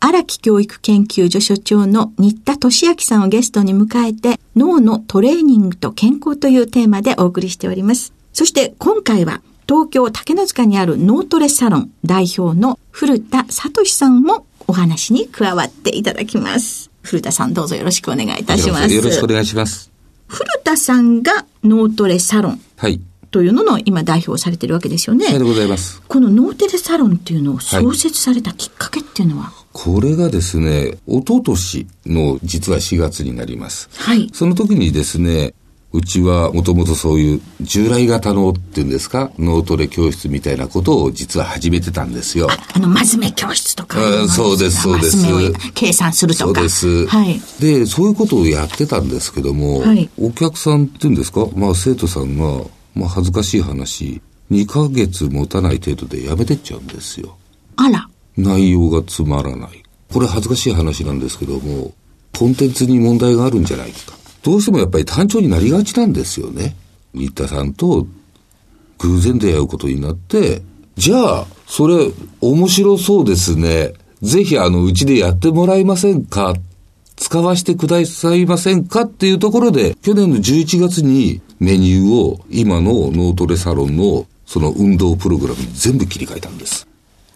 荒木教育研究所所長の新田俊明さんをゲストに迎えて脳のトレーニングと健康というテーマでお送りしております。そして今回は東京竹の塚にある脳トレサロン代表の古田聡さんもお話に加わっていただきます。古田さんどうぞよろしくお願いいたします。よろしくお願いします。古田さんが脳トレサロン。はい。というのの今代表されてるわけですよね。はいでございます。このノーテレサロンっていうのを創設されたきっかけっていうのは、はい、これがですね、一昨年の実は4月になります。はい。その時にですね、うちはもともとそういう従来型のっていうんですか、脳トレ教室みたいなことを実は始めてたんですよ。ああの、まずめ教室とか。そうです、そうです。計算するとか。そうです。はい。で、そういうことをやってたんですけども、はい、お客さんっていうんですか、まあ生徒さんが、まあ恥ずかしい話、2ヶ月持たない程度でやめてっちゃうんですよ。あら。内容がつまらない。これ恥ずかしい話なんですけども、コンテンツに問題があるんじゃないか。どうしてもやっぱり単調になりがちなんですよね。新田さんと偶然出会うことになって、じゃあ、それ面白そうですね。ぜひあの、うちでやってもらえませんか使わせてくださいませんかっていうところで、去年の11月にメニューを今の脳トレサロンのその運動プログラムに全部切り替えたんです。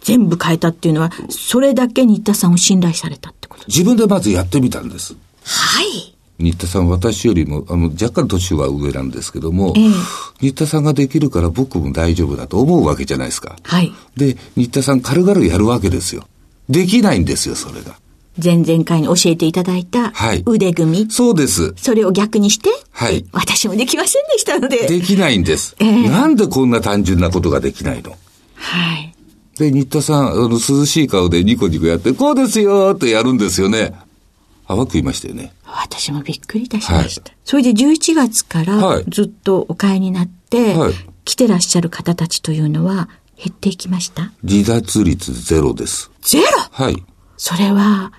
全部変えたっていうのは、それだけ新田さんを信頼されたってこと自分でまずやってみたんです。はい。新田さん、私よりも、あの、若干年は上なんですけども、えー、新田さんができるから僕も大丈夫だと思うわけじゃないですか。はい。で、新田さん軽々やるわけですよ。できないんですよ、それが。前々回に教えていただいた腕組み。はい、そうです。それを逆にして、はい。私もできませんでしたので。できないんです。えー、なんでこんな単純なことができないの？はい。で、新田さん、あの、涼しい顔でニコニコやって、こうですよってやるんですよね。淡く言いましたよね。私もびっくりいたしました。はい、それで11月からずっとお買いになって、はい、来てらっしゃる方たちというのは減っていきました？離脱率ゼロです。ゼロ？はい。それは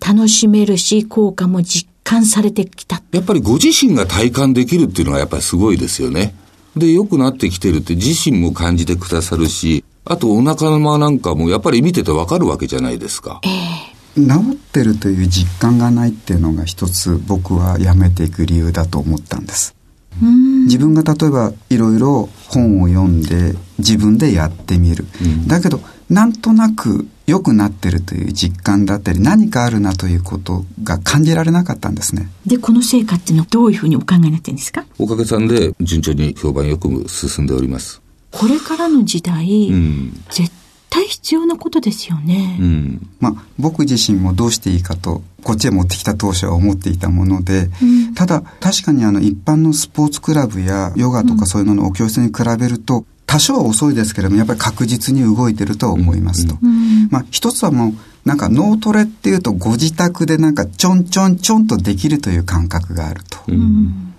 楽しめるし、効果も実感されてきた。やっぱりご自身が体感できるっていうのがやっぱりすごいですよね。で、良くなってきてるって自身も感じてくださるし、あとお腹の間なんかもやっぱり見ててわかるわけじゃないですか。ええ。ー治ってるという実感がないっていうのが一つ僕はやめていく理由だと思ったんです。自分が例えばいろいろ本を読んで自分でやってみる、うん、だけどなんとなく良くなってるという実感だったり何かあるなということが感じられなかったんですね。でこの成果っていうのはどういうふうにお考えになってるんですか？おかげさんで順調に評判よく進んでおりますこれからの時代、うん、絶対必要なことですよね。うん、まあ、僕自身もどうしていいかと、こっちへ持ってきた当初は思っていたもので、うん、ただ、確かにあの、一般のスポーツクラブやヨガとかそういうののお教室に比べると、多少は遅いですけれども、やっぱり確実に動いてると思いますと。うん、まあ、一つはもう、なんか脳トレっていうとご自宅でなんかちょんちょんちょんとできるという感覚があると。うん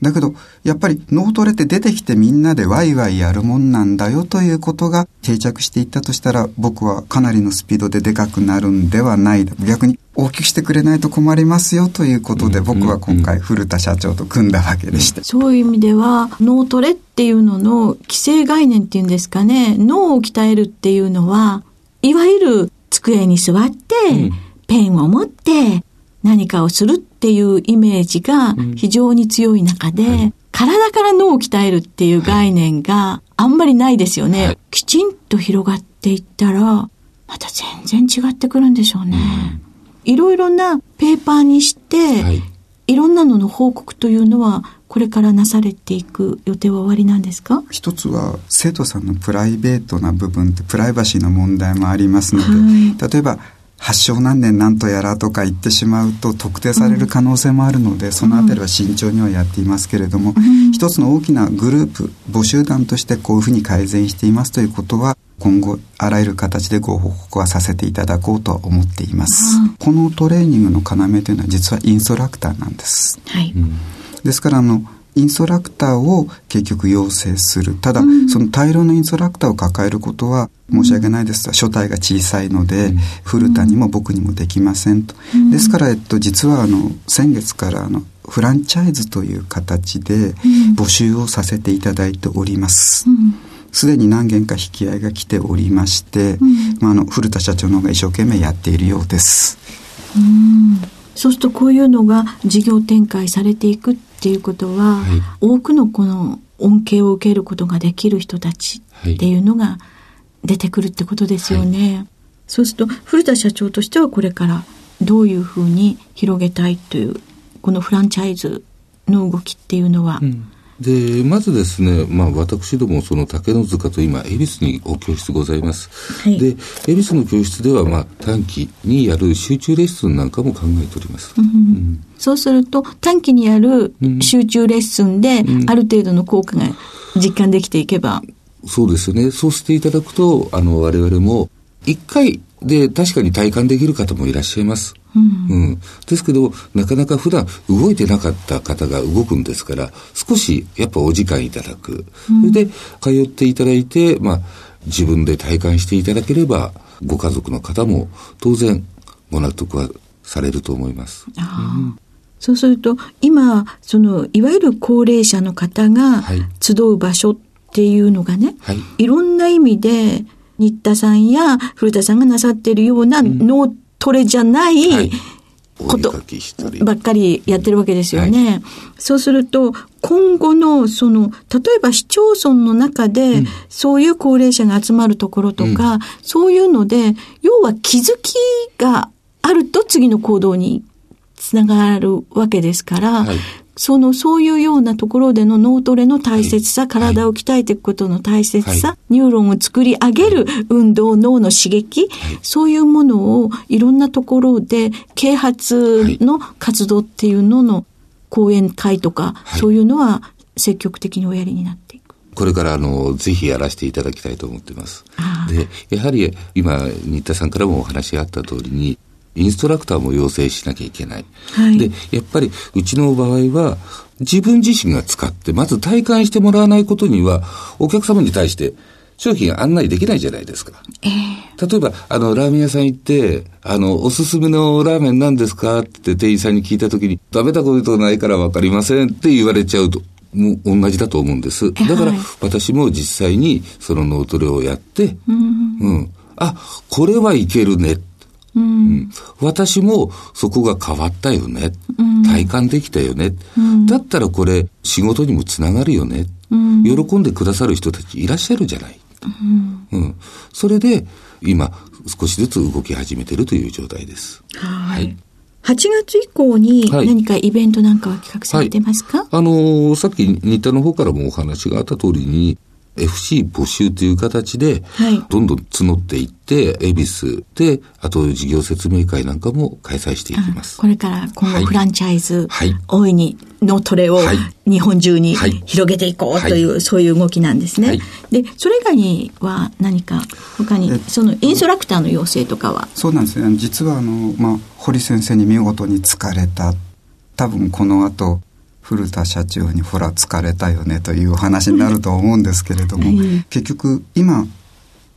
だけど、やっぱり脳トレって出てきてみんなでワイワイやるもんなんだよということが定着していったとしたら、僕はかなりのスピードででかくなるんではない。逆に大きくしてくれないと困りますよということで、僕は今回古田社長と組んだわけでした。そういう意味では、脳トレっていうのの規制概念っていうんですかね、脳を鍛えるっていうのは、いわゆる机に座って、ペンを持って、何かをするっていうイメージが非常に強い中で、はい、体から脳を鍛えるっていう概念があんまりないですよね。はい、きちんと広がっていったら、また全然違ってくるんでしょうね。うん。いろいろなペーパーにして、はい、いろんなのの報告というのは、これからなされていく予定は終わりなんですか？一つは生徒さんのプライベートな部分ってプライバシーの問題もありますので、はい、例えば発症何年何とやらとか言ってしまうと特定される可能性もあるので、うん、そのあたりは慎重にはやっていますけれども、うん、一つの大きなグループ母集団としてこういうふうに改善していますということは今後あらゆる形でご報告はさせていただこうと思っています、うん、このトレーニングの要というのは実はインストラクターなんです、はい、ですからあのインストラクターを結局要請する。ただ、うん、その大量のインストラクターを抱えることは申し訳ないです。が書体が小さいので、うん、古田にも僕にもできませんと、うん、ですから、えっと、実はあの先月からあのフランチャイズという形で募集をさせていただいております。すでに何件か引き合いが来ておりまして、まあ、あの古田社長の方が一生懸命やっているようです。うん。そうするとこういうのが事業展開されていくっていうことは、はい、多くのこの恩恵を受けることができる人たちっていうのが出てくるってことですよね。はい、そうすると古田社長としてはこれからどういうふうに広げたいというこのフランチャイズの動きっていうのは、うんで、まずですね、まあ私どもその竹の塚と今、恵比寿にお教室ございます。はい、で、恵比寿の教室ではまあ短期にやる集中レッスンなんかも考えております。うんうん、そうすると短期にやる集中レッスンで、ある程度の効果が実感できていけば、そうですよね。そうしていただくと、あの、我々も、一回で確かに体感できる方もいらっしゃいます。うん、うん、ですけど、なかなか普段動いてなかった方が動くんですから、少しやっぱお時間いただく。うん、それで、通っていただいて、まあ、自分で体感していただければ、ご家族の方も当然ご納得はされると思います。うん、そうすると、今、その、いわゆる高齢者の方が集う場所っていうのがね、はい、いろんな意味で、新田さんや古田さんがなさっているような脳トレじゃない、はい。ことばっかりやってるわけですよね。はい、そうすると、今後の、その、例えば市町村の中で、そういう高齢者が集まるところとか、うん、そういうので、要は気づきがあると次の行動につながるわけですから、はい、その、そういうようなところでの脳トレの大切さ、はい、体を鍛えていくことの大切さ、はい、ニューロンを作り上げる運動、脳の刺激、はい、そういうものをいろんなところで、啓発の活動っていうのの講演会とか、そういうのは積極的におやりになっていく。これからあの、ぜひやらせていただきたいと思っています。で、やはり今、新田さんからもお話があった通りに、インストラクターも養成しなきゃいけない。はい、で、やっぱりうちの場合は、自分自身が使って、まず体感してもらわないことには、お客様に対して商品案内できないじゃないですか。えー、例えば、あの、ラーメン屋さん行って、あの、おすすめのラーメン何ですか？って店員さんに聞いたときに、食べたことないからわかりませんって言われちゃうと。もう同じだと思うんです。だから、私も実際にその脳トレをやって、うん、うん、あ、これはいけるね。うん、私もそこが変わったよね、うん、体感できたよね、うん、だったらこれ仕事にもつながるよね、喜んでくださる人たちいらっしゃるじゃない。うん。それで今少しずつ動き始めてるという状態です。はい。8月以降に何かイベントなんかは企画されてますか、はい、あのー、さっき新田の方からもお話があった通りに、FC 募集という形で、どんどん募っていって、恵比寿で、あと事業説明会なんかも開催していきます。これから今後フランチャイズ、はい、大いにのトレを日本中に広げていこうという、はい、そういう動きなんですね。はい、で、それ以外には何か他に、そのインストラクターの要請とかは？そうなんですね。実はあの、まあ、堀先生に見事に疲れた。多分この後、古田社長にほら疲れたよねというお話になると思うんですけれども、結局今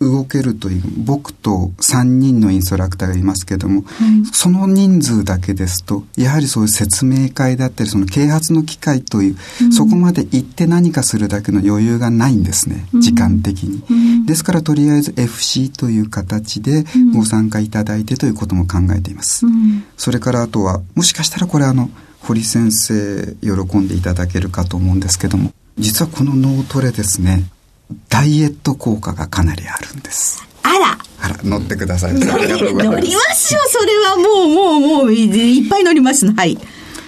動けるという僕と3人のインストラクターがいますけども、その人数だけですとやはりそういう説明会だったりその啓発の機会という、うん、そこまで行って何かするだけの余裕がないんですね、時間的に、うん、ですからとりあえず FC という形でご参加いただいてということも考えています、それからあとはもしかしたらこれあの堀先生喜んでいただけるかと思うんですけども実はこの脳トレですねダイエット効果がかなりあるんです。あら。あら乗ってください。乗りますよそれはもうもうもういっぱい乗ります。はい。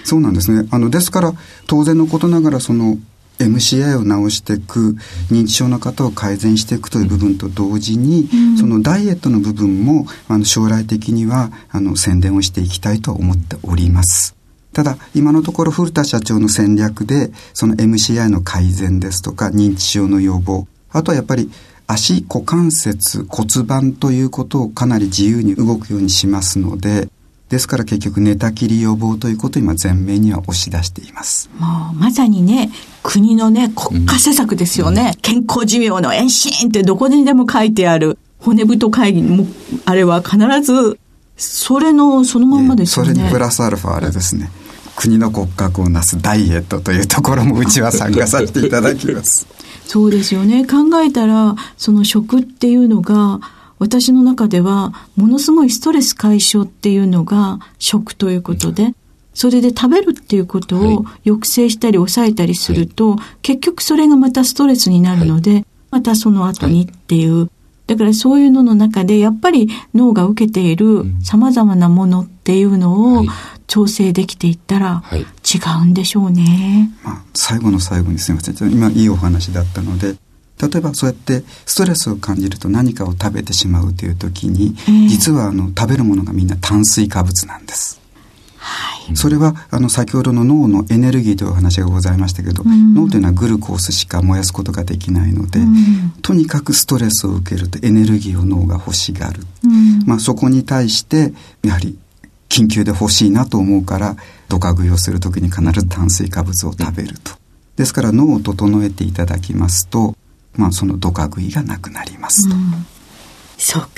そうなんですね。あのですから当然のことながらその MCI を治していく認知症の方を改善していくという部分と同時に、うん、そのダイエットの部分もあの将来的にはあの宣伝をしていきたいと思っております。ただ、今のところ古田社長の戦略で、その MCI の改善ですとか、認知症の予防、あとはやっぱり足、股関節、骨盤ということをかなり自由に動くようにしますので、ですから結局寝たきり予防ということを今前面には押し出しています。もうまさにね、国のね、国家施策ですよね。うん、健康寿命の延伸ってどこにでも書いてある骨太会議も、あれは必ず、それのそのままですよね。それにプラスアルファあれですね。国の骨格をなすダイエットというところもうちは参加させていただきます。そうですよね。考えたら、その食っていうのが、私の中では、ものすごいストレス解消っていうのが食ということで、それで食べるっていうことを抑制したり抑えたりすると、はい、結局それがまたストレスになるので、はい、またその後にっていう、だからそういうのの中で、やっぱり脳が受けている様々なものっていうのを調整できていったら違うんでしょうね。はい、まあ、最後の最後にすみません。今いいお話だったので、例えばそうやってストレスを感じると何かを食べてしまうという時に、えー、実はあの食べるものがみんな炭水化物なんです。はい、それはあの先ほどの脳のエネルギーというお話がございましたけど、うん、脳というのはグルコースしか燃やすことができないので、うん、とにかくストレスを受けるとエネルギーを脳が欲しがる、うん、まあ、そこに対してやはり緊急で欲しいなと思うからドカ食いをする時に必ず炭水化物を食べると。ですから脳を整えていただきますと、まあそのドカ食いがなくなりますと。うん、そうか。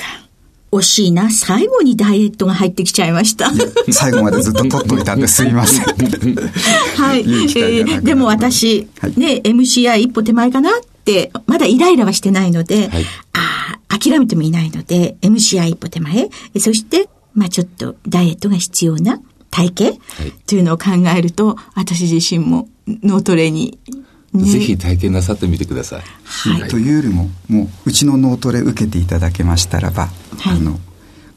惜しいな。最後にダイエットが入ってきちゃいました。最後までずっと取っといたんですいません。はい。いえー、でも私、はい、ね、MCI 一歩手前かなって、まだイライラはしてないので、はい、ああ、諦めてもいないので、MCI 一歩手前。そして、まあちょっとダイエットが必要な体型、はい、というのを考えると、私自身も脳トレにね、ぜひ体験なさってみてください。はい、というよりももううちの脳トレ受けていただけましたらば、はい、あの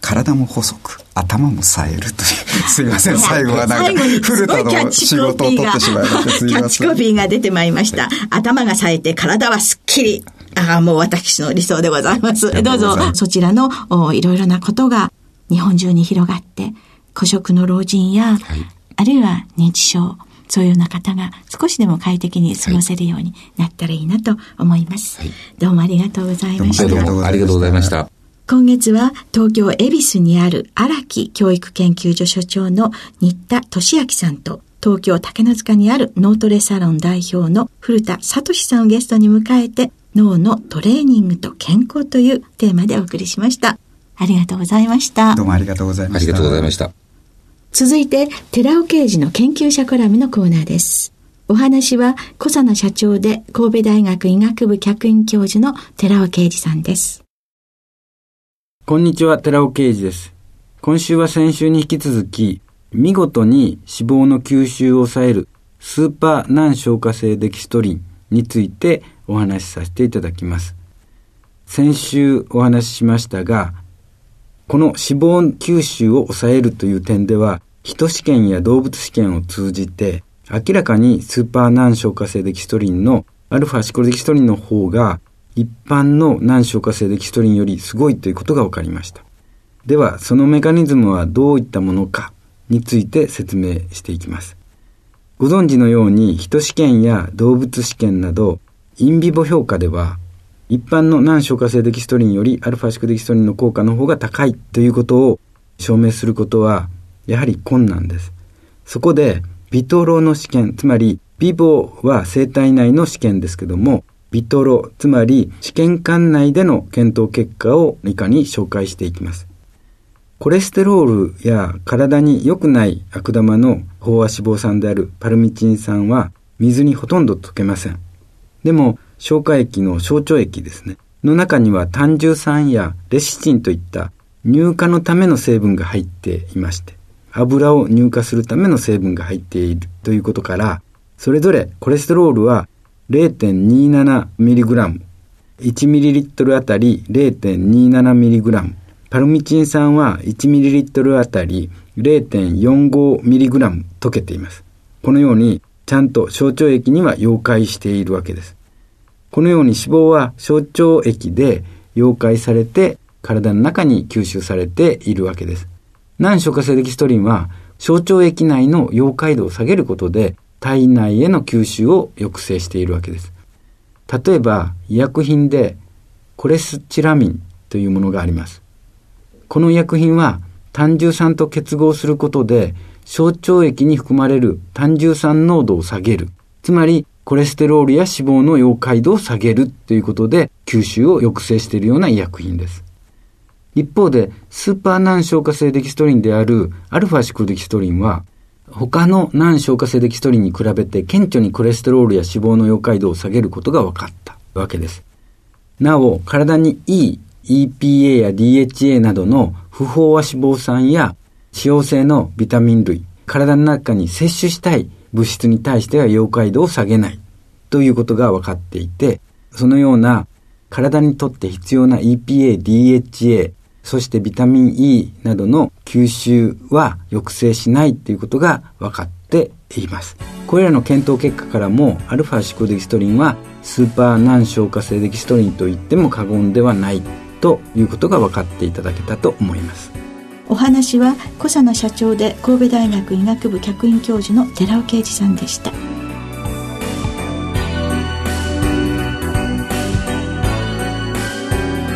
体も細く頭も冴えるという。すいません最後はなんか 古田の仕事を取ってしまいましてすいません。キャッチコピーが出てまいりました、はい、頭が冴えて体はすっきり。ああもう私の理想でございます。どうぞそちらのおいろいろなことが日本中に広がって、孤食の老人や、はい、あるいは認知症、そういうような方が少しでも快適に過ごせるようになったらいいなと思います。はい、どうもありがとうございました。どうもありがとうございました。今月は東京恵比寿にある荒木教育研究所所長の新田俊明さんと東京竹の塚にある脳トレサロン代表の古田聡さんをゲストに迎えて脳のトレーニングと健康というテーマでお送りしました。ありがとうございました。どうもありがとうございました。ありがとうございました。続いて、寺尾刑事の研究者コラムのコーナーです。お話は、小佐野社長で神戸大学医学部客員教授の寺尾啓二さんです。こんにちは、寺尾啓二です。今週は先週に引き続き、見事に脂肪の吸収を抑えるスーパー難消化性デキストリンについてお話しさせていただきます。先週お話ししましたが、この脂肪吸収を抑えるという点では、人試験や動物試験を通じて、明らかにスーパー難消化性デキストリンのアルファシコルデキストリンの方が一般の難消化性デキストリンよりすごいということが分かりました。では、そのメカニズムはどういったものかについて説明していきます。ご存知のように、人試験や動物試験など、インビボ評価では、一般の難消化性デキストリンよりアルファシクデキストリンの効果の方が高いということを証明することはやはり困難です。そこで、ビトロの試験、つまりビボは生体内の試験ですけども、ビトロ、つまり試験管内での検討結果を以下に紹介していきます。コレステロールや体に良くない悪玉の飽和脂肪酸であるパルミチン酸は水にほとんど溶けません。でも消化液の小腸液ですね。の中には単重酸やレシチンといった乳化のための成分が入っていまして、油を乳化するための成分が入っているということから、それぞれコレステロールは 0.27mg、1ml あたり 0.27mg、パルミチン酸は 1ml あたり 0.45mg 溶けています。このようにちゃんと小腸液には溶解しているわけです。このように脂肪は小腸液で溶解されて体の中に吸収されているわけです。難消化性デキストリンは小腸液内の溶解度を下げることで体内への吸収を抑制しているわけです。例えば医薬品でコレスチラミンというものがあります。この医薬品は単重酸と結合することで小腸液に含まれる単重酸濃度を下げる。つまりコレステロールや脂肪の溶解度を下げるということで吸収を抑制しているような医薬品です。一方で、スーパー難消化性デキストリンであるアルファシクロデキストリンは、他の難消化性デキストリンに比べて顕著にコレステロールや脂肪の溶解度を下げることが分かったわけです。なお、体にいい EPA や DHA などの不飽和脂肪酸や脂溶性のビタミン類、体の中に摂取したい物質に対しては溶解度を下げないということが分かっていて、そのような体にとって必要な EPA、DHA、そしてビタミン E などの吸収は抑制しないということが分かっています。これらの検討結果からも、アルファシコデキストリンはスーパー難消化性デキストリンと言っても過言ではないということが分かっていただけたと思います。お話は小佐野社長で神戸大学医学部客員教授の寺尾啓二さんでした。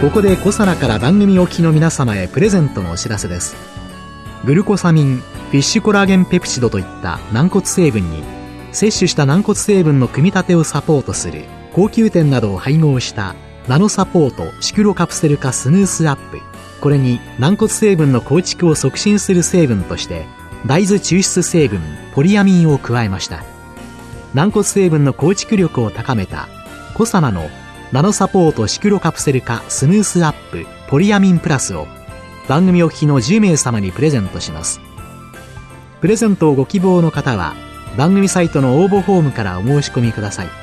ここでコサナから番組おきの皆様へプレゼントのお知らせですグルコサミンフィッシュコラーゲンペプチドといった軟骨成分に摂取した軟骨成分の組み立てをサポートする高級店などを配合したナノサポートシクロカプセル化スヌースアップこれに軟骨成分の構築を促進する成分として大豆抽出成分ポリアミンを加えました。軟骨成分の構築力を高めたコサナのナノサポートシクロカプセル化スムースアップポリアミンプラスを番組お聞きの10名様にプレゼントします。プレゼントをご希望の方は番組サイトの応募フォームからお申し込みください。